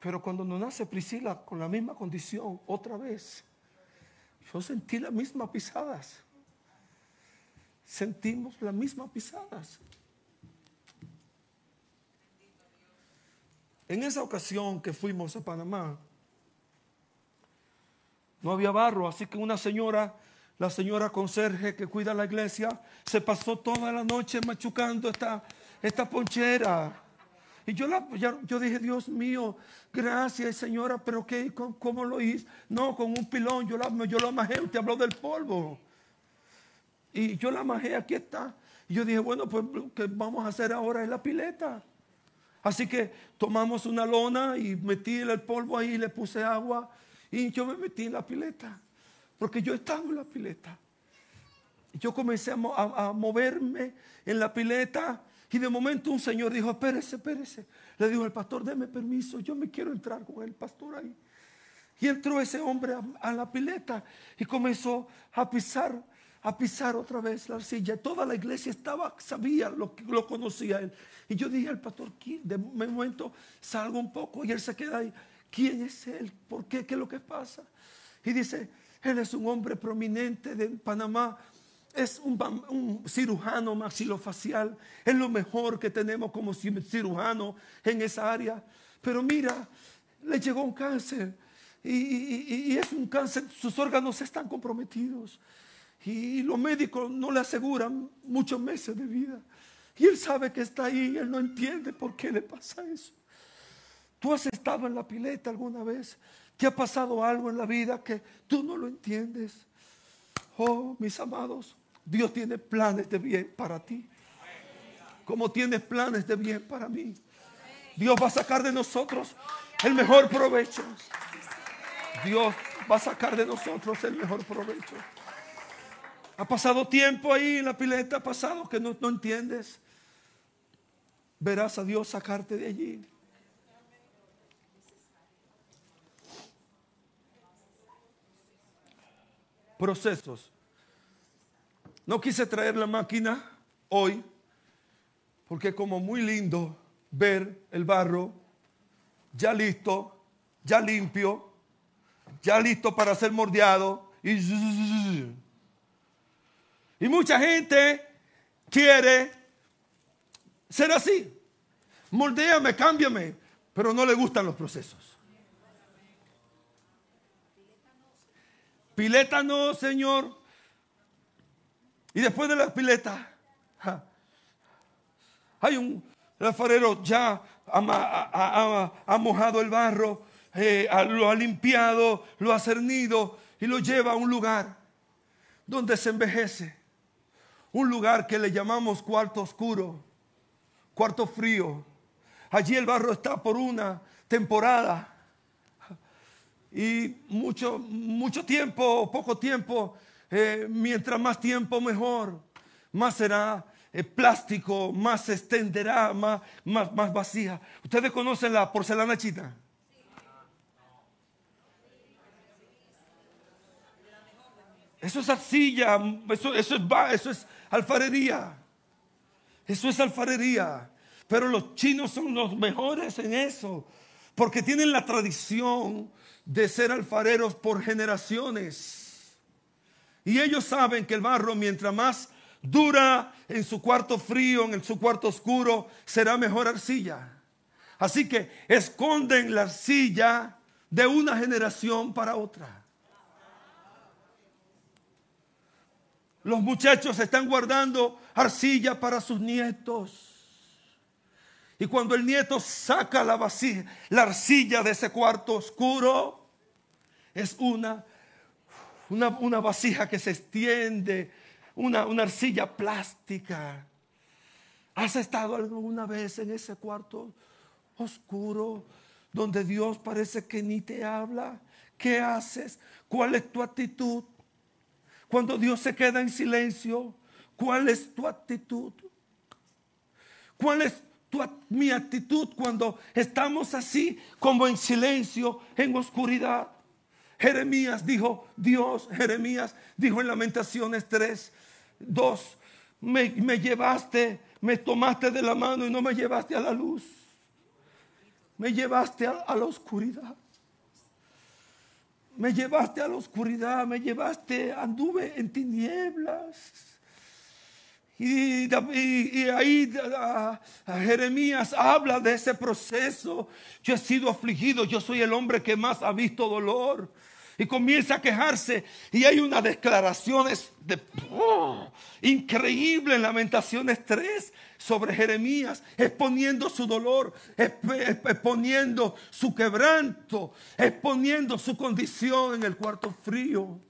Pero cuando nos nace Priscila con la misma condición, otra vez, yo sentí las mismas pisadas. Sentimos las mismas pisadas. En esa ocasión que fuimos a Panamá, no había barro, así que una señora, la señora conserje que cuida la iglesia, se pasó toda la noche machucando esta, esta ponchera. Y yo, la, yo dije, Dios mío, gracias señora, pero ¿qué? ¿Cómo, lo hice? No, con un pilón, yo la, yo la majé, usted habló del polvo. Y yo la majé, aquí está. Y yo dije, bueno, pues lo que vamos a hacer ahora es la pileta. Así que tomamos una lona y metí el polvo ahí, le puse agua y yo me metí en la pileta. Porque yo estaba en la pileta. Yo comencé a, moverme en la pileta y de momento un señor dijo, espérese, espérese. Le dijo el pastor, deme permiso, yo me quiero entrar con el pastor ahí. Y entró ese hombre a la pileta y comenzó a pisar a pisar otra vez la arcilla. Toda la iglesia estaba, sabía, lo, lo conocía él. Y yo dije al pastor, de momento salgo un poco y él se queda ahí. ¿Quién es él? ¿Por qué? ¿Qué es lo que pasa? Y dice, él es un hombre prominente de Panamá. Es un, cirujano maxilofacial. Es lo mejor que tenemos como cirujano en esa área. Pero mira, le llegó un cáncer. y es un cáncer, sus órganos están comprometidos. Y los médicos no le aseguran muchos meses de vida. Y él sabe que está ahí él no entiende por qué le pasa eso. ¿Tú has estado en la pileta alguna vez? ¿Te ha pasado algo en la vida que tú no lo entiendes? Oh, mis amados, Dios tiene planes de bien para ti. Como tiene planes de bien para mí. Dios va a sacar de nosotros el mejor provecho. Dios va a sacar de nosotros el mejor provecho. Ha pasado tiempo ahí en la pileta, ha pasado que no, entiendes. Verás a Dios sacarte de allí. Procesos. No quise traer la máquina hoy porque como muy lindo ver el barro ya listo, ya limpio, ya listo para ser mordeado y Y mucha gente quiere ser así. Moldéame, cámbiame, pero no le gustan los procesos. Pileta no, Señor. Y después de la pileta, hay un alfarero ya ha, mojado el barro, eh, lo ha limpiado, lo ha cernido y lo lleva a un lugar donde se envejece. Un lugar que le llamamos cuarto oscuro, cuarto frío. Allí el barro está por una temporada. Y mucho, mucho tiempo, poco tiempo, eh, mientras más tiempo mejor, más será eh, plástico, más se extenderá, más, más, más vacía. ¿Ustedes conocen la porcelana china? Eso es arcilla, eso, es, eso es alfarería. Eso es alfarería. Pero los chinos son los mejores en eso, porque tienen la tradición de ser alfareros por generaciones. Y ellos saben que el barro, mientras más dura en su cuarto frío, en su cuarto oscuro, será mejor arcilla. Así que esconden la arcilla de una generación para otra. Los muchachos están guardando arcilla para sus nietos. Y cuando el nieto saca la, vasija, la arcilla de ese cuarto oscuro, es una, una, una vasija que se extiende una, arcilla plástica. ¿Has estado alguna vez en ese cuarto oscuro donde Dios parece que ni te habla? ¿Qué haces? ¿Cuál es tu actitud? Cuando Dios se queda en silencio, ¿cuál es tu actitud? ¿Cuál es mi actitud cuando estamos así como en silencio, en oscuridad? Jeremías dijo, Dios, Jeremías dijo en Lamentaciones 3, Dos, me, llevaste, me tomaste de la mano y no me llevaste a la luz. Me llevaste a, la oscuridad. Me llevaste a la oscuridad, me llevaste, anduve en tinieblas. Y, ahí Jeremías habla de ese proceso. Yo he sido afligido, yo soy el hombre que más ha visto dolor y comienza a quejarse y hay unas declaraciones de, oh, increíble en Lamentaciones 3 sobre Jeremías, exponiendo su dolor, exponiendo su quebranto, exponiendo su condición en el cuarto frío,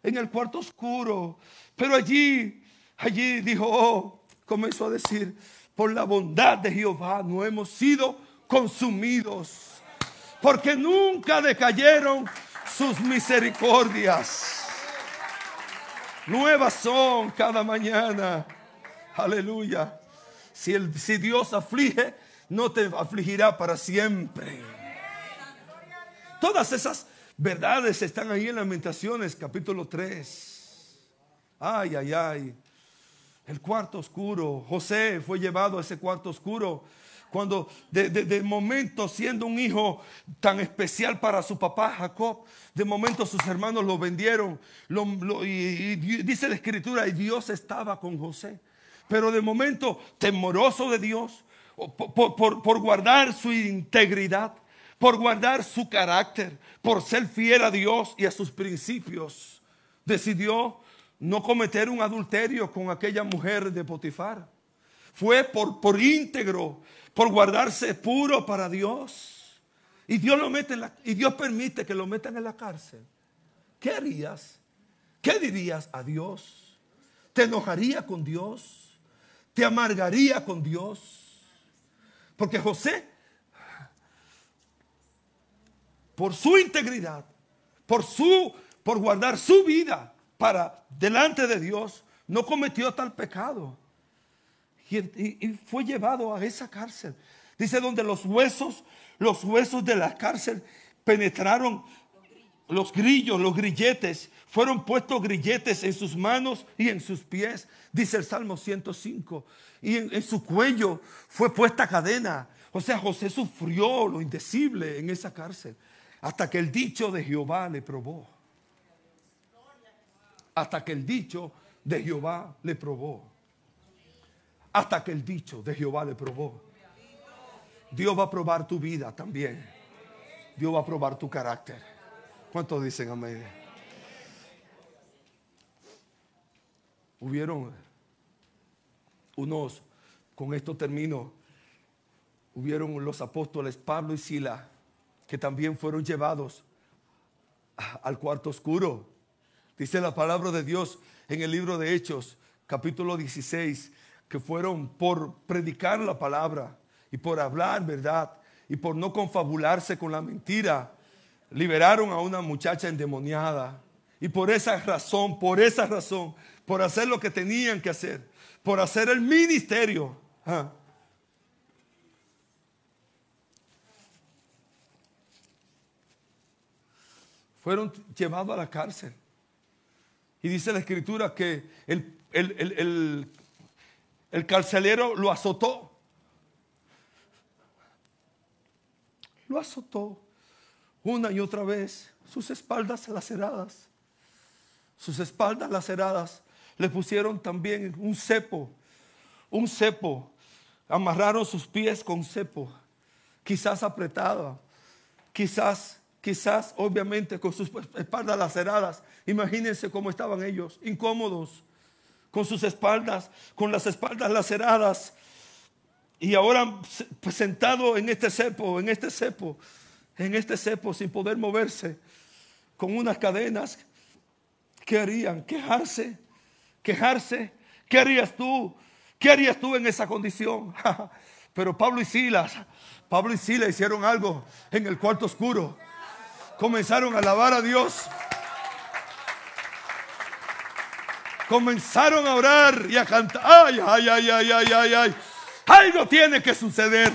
en el cuarto oscuro. Pero allí, allí dijo, oh, comenzó a decir, por la bondad de Jehová no hemos sido consumidos, porque nunca decayeron sus misericordias. Nuevas son cada mañana. Aleluya. Si, el, si Dios aflige, no te afligirá para siempre. Todas esas verdades están ahí en Lamentaciones, capítulo 3. Ay, ay, ay. El cuarto oscuro. José fue llevado a ese cuarto oscuro cuando de, momento siendo un hijo tan especial para su papá Jacob, de momento sus hermanos lo vendieron y, dice la escritura, y Dios estaba con José. Pero de momento temoroso de Dios, por, por guardar su integridad, por guardar su carácter, por ser fiel a Dios y a sus principios, decidió no cometer un adulterio con aquella mujer de Potifar. Fue por, por íntegro por guardarse puro para Dios. Y Dios lo mete y Dios permite que lo metan en la cárcel. ¿Qué harías? ¿Qué dirías a Dios? ¿Te enojaría con Dios? ¿Te amargaría con Dios? Porque José, por su integridad, por su por guardar su vida para delante de Dios, no cometió tal pecado y, fue llevado a esa cárcel. Dice donde los huesos, los huesos de la cárcel penetraron los grillos, los grilletes, fueron puestos grilletes en sus manos y en sus pies, dice el Salmo 105. Y en, su cuello fue puesta cadena. O sea, José sufrió lo indecible en esa cárcel hasta que el dicho de Jehová le probó. Hasta que el dicho de Jehová le probó. Hasta que el dicho de Jehová le probó. Dios va a probar tu vida también. Dios va a probar tu carácter. ¿Cuántos dicen amén? Hubieron unos, con esto termino, hubieron los apóstoles Pablo y Sila, que también fueron llevados al cuarto oscuro. Dice la palabra de Dios en el libro de Hechos, capítulo 16, que fueron por predicar la palabra y por hablar verdad y por no confabularse con la mentira, liberaron a una muchacha endemoniada. Y por esa razón, por esa razón, por hacer lo que tenían que hacer, por hacer el ministerio. Fueron llevados a la cárcel. Y dice la escritura que el, el carcelero lo azotó. Lo azotó una y otra vez, sus espaldas laceradas. Sus espaldas laceradas. Le pusieron también un cepo, un cepo. Amarraron sus pies con cepo, quizás apretada, quizás, quizás, obviamente, con sus espaldas laceradas. Imagínense cómo estaban ellos, incómodos, con sus espaldas, con las espaldas laceradas. Y ahora pues, sentado en este cepo, en este cepo, en este cepo sin poder moverse, con unas cadenas. ¿Qué harían? ¿Quejarse? ¿Quejarse? ¿Qué harías tú? ¿Qué harías tú en esa condición? Pero Pablo y Silas, Pablo y Silas hicieron algo en el cuarto oscuro. Comenzaron a alabar a Dios. Comenzaron a orar y a cantar. Ay, ay, ay, ay, ay, ay, ay. Algo tiene que suceder.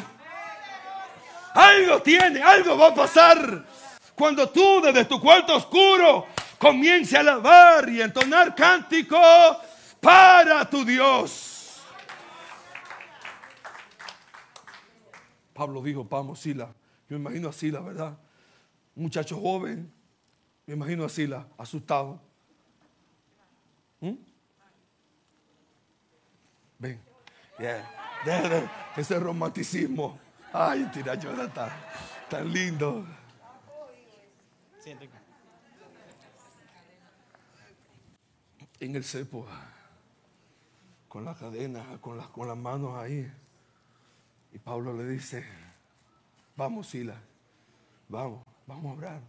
Algo tiene, algo va a pasar. Cuando tú desde tu cuarto oscuro comiences a alabar y entonar cántico para tu Dios. Pablo dijo, vamos, Sila. Yo me imagino a Sila, ¿verdad? Un muchacho joven. Me imagino a Sila, asustado. ¿Mm? Ven. Ese romanticismo. Ay, tira Jonathan, tan lindo. En el cepo, con la cadena, con, las, con las manos ahí. Y Pablo le dice, vamos Sila, vamos, vamos a orar.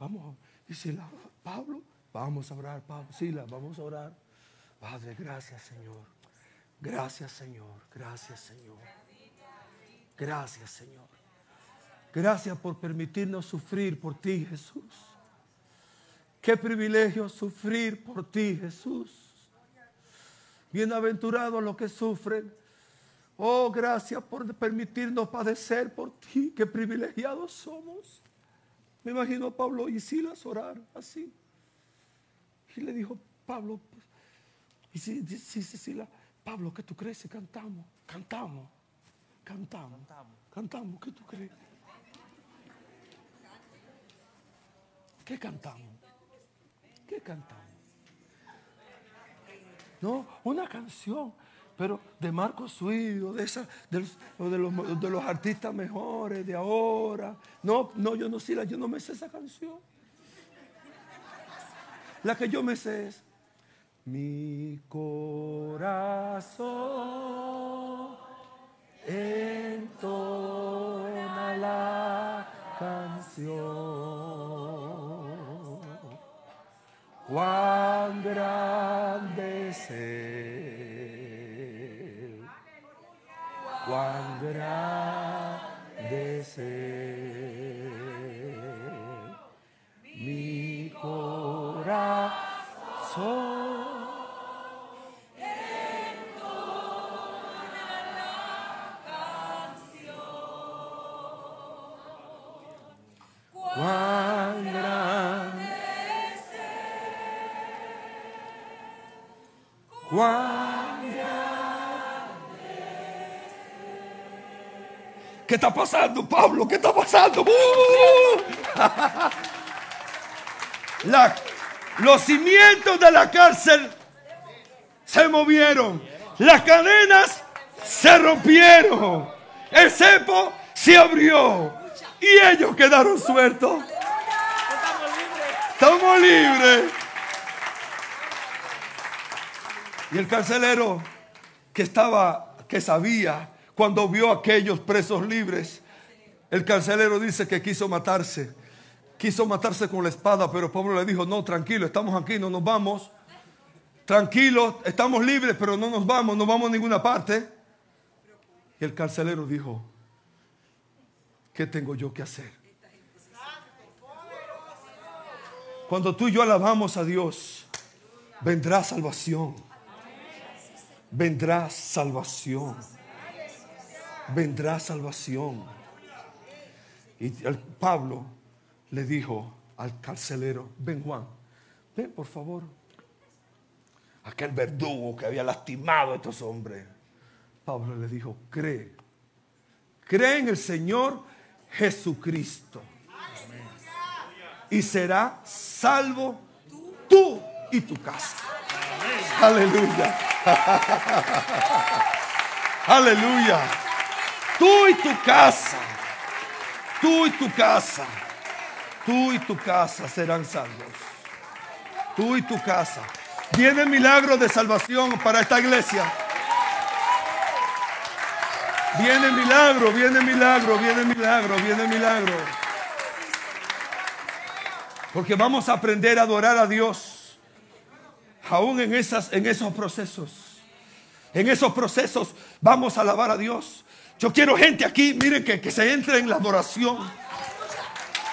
Vamos. Y Sila, Pablo, vamos a orar, Pablo, Sila, vamos a orar. Padre, gracias Señor. Gracias Señor, gracias Señor. Gracias, Señor. Gracias por permitirnos sufrir por ti, Jesús. Qué privilegio sufrir por ti, Jesús. Bienaventurados los que sufren. Oh, gracias por permitirnos padecer por ti. Qué privilegiados somos. Me imagino a Pablo y Silas orar así. Y le dijo, Pablo, y si, si, si, Pablo, ¿qué tú crees si cantamos? Cantamos. Cantamos. Cantamos. ¿Qué tú crees? ¿Qué cantamos? ¿Qué cantamos? No, una canción, pero de Marco Suido, de, esa, de, los, de, los, artistas mejores de ahora. No, no, yo no sé, yo no me sé esa canción. La que yo me sé es mi corazón entona la canción. Cuán grande es Él, cuán grande es Él, mi corazón. ¿Qué está pasando, Pablo? ¿Qué está pasando? ¡Uh! los cimientos de la cárcel se movieron. Las cadenas se rompieron. El cepo se abrió. Y ellos quedaron sueltos. Estamos libres. Y el carcelero que estaba, que sabía, cuando vio a aquellos presos libres, el carcelero dice que quiso matarse. Quiso matarse con la espada, pero Pablo le dijo, no, tranquilo, estamos aquí, no nos vamos. Tranquilo, estamos libres, pero no nos vamos, no vamos a ninguna parte. Y el carcelero dijo, ¿qué tengo yo que hacer? Cuando tú y yo alabamos a Dios, vendrá salvación. Vendrá salvación. Vendrá salvación. Y el Pablo le dijo al carcelero, ven Juan, ven por favor. Aquel verdugo que había lastimado a estos hombres. Pablo le dijo, cree, cree en el Señor Jesucristo. Y será salvo tú y tu casa. Aleluya. Aleluya. Tú y tu casa. Tú y tu casa. Tú y tu casa serán salvos. Tú y tu casa. Viene milagro de salvación para esta iglesia. Viene milagro, viene milagro, viene milagro, viene milagro. Porque vamos a aprender a adorar a Dios. Aún en, esas, en esos procesos. En esos procesos vamos a alabar a Dios. Yo quiero gente aquí, miren que, que se entre en la adoración.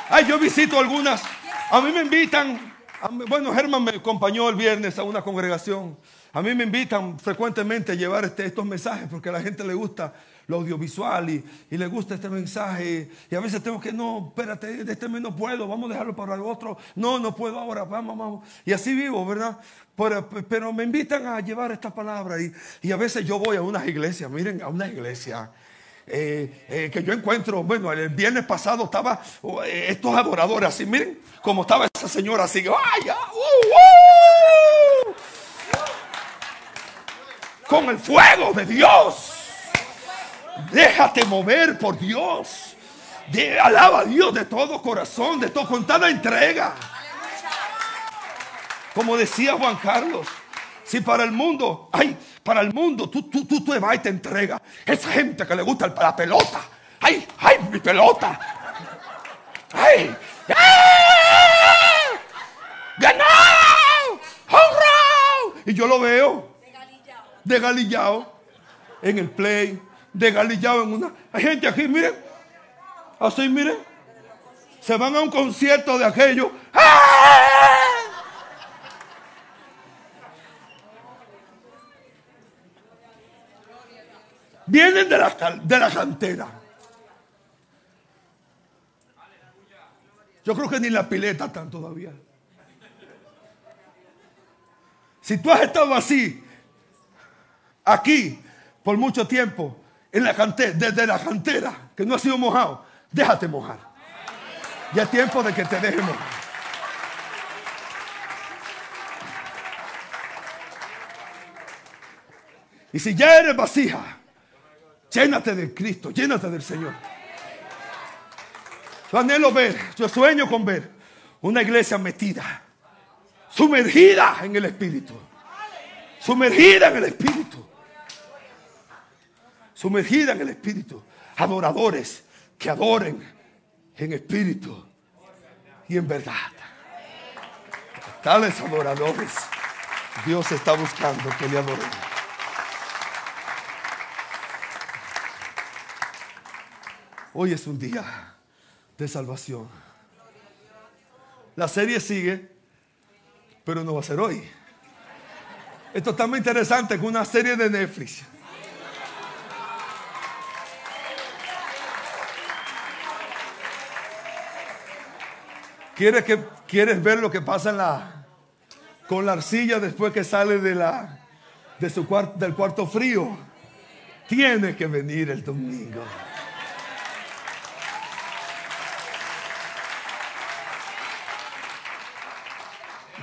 Ay, yo visito algunas. A mí me invitan. bueno, Germán me acompañó el viernes a una congregación. A mí me invitan frecuentemente a llevar este, estos mensajes porque a la gente le gusta lo audiovisual y, le gusta este mensaje. Y a veces tengo que, no, espérate, de este mes no puedo, vamos a dejarlo para el otro. No, no puedo ahora, vamos, vamos. Y así vivo, ¿verdad? Pero, me invitan a llevar esta palabra y, y a veces yo voy a unas iglesias, miren, a una iglesia eh, eh, que yo encuentro, bueno, el viernes pasado estaba eh, estos adoradores así, miren cómo estaba esa señora así, ¡ay, uh, uh! con el fuego de Dios. Déjate mover por Dios. Alaba a Dios de todo corazón, de todo, con toda entrega. Como decía Juan Carlos, si para el mundo, ay, para el mundo, tú, tú, tú, tú vas y te entregas. Esa gente que le gusta la pelota. Ay, ay, mi pelota. Ay, ¡ay! ¡Ganó! Y yo lo veo. De galillao. En el play. De galillao en una. Hay gente aquí, miren. Así, miren. Se van a un concierto de aquello. ¡Ay! Vienen de la, de la cantera. Yo creo que ni la pileta están todavía. Si tú has estado así, aquí, por mucho tiempo, en la cantera, desde la cantera, que no ha sido mojado, déjate mojar. Ya es tiempo de que te deje mojar. Y si ya eres vasija, Llénate de Cristo, llénate del Señor. Yo anhelo ver, yo sueño con ver una iglesia metida, sumergida en el Espíritu. Sumergida en el Espíritu. Sumergida en el Espíritu. Adoradores que adoren en espíritu y en verdad. Tales adoradores Dios está buscando que le adoren. Hoy es un día de salvación. La serie sigue, pero no va a ser hoy. Esto está muy interesante con una serie de Netflix. ¿Quieres, que, ¿Quieres ver lo que pasa con la arcilla después que sale del cuarto frío? Tiene que venir el domingo.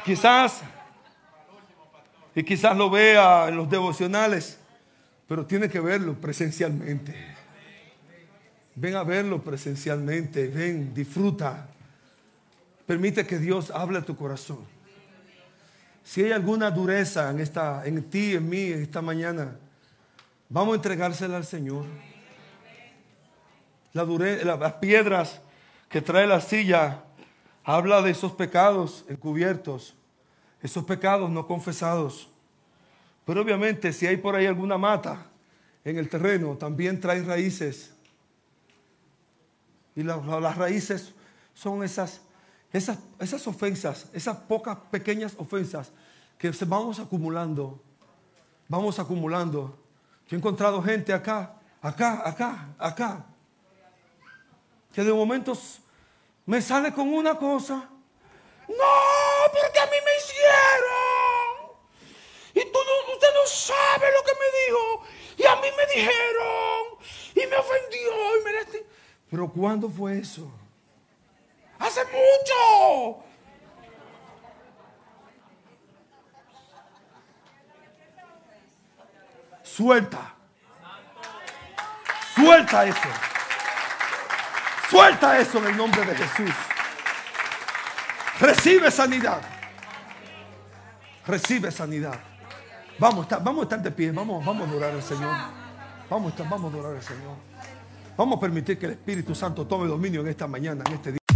Quizás y quizás lo vea en los devocionales, pero tiene que verlo presencialmente. Ven a verlo presencialmente, ven, disfruta. Permite que Dios hable a tu corazón. Si hay alguna dureza en, esta, en ti, en mí, esta mañana, vamos a entregársela al Señor. La las piedras que trae la silla habla de esos pecados encubiertos, esos pecados no confesados. Pero obviamente si hay por ahí alguna mata en el terreno, también trae raíces. Y las raíces son esas, esas, esas ofensas, esas pocas pequeñas ofensas que vamos acumulando, vamos acumulando. Yo he encontrado gente acá, acá, acá, acá, que de momentos me sale con una cosa. No, porque a mí me hicieron. Y tú no, usted no sabe lo que me dijo. Y a mí me dijeron. Y me ofendió. Pero ¿cuándo fue eso? Hace mucho. Suelta. Suelta eso. Suelta eso en el nombre de Jesús. Recibe sanidad. Recibe sanidad. Vamos vamos a estar de pie. Vamos, vamos a adorar al Señor. Vamos vamos a adorar al Señor. Vamos a permitir que el Espíritu Santo tome dominio en esta mañana, en este día.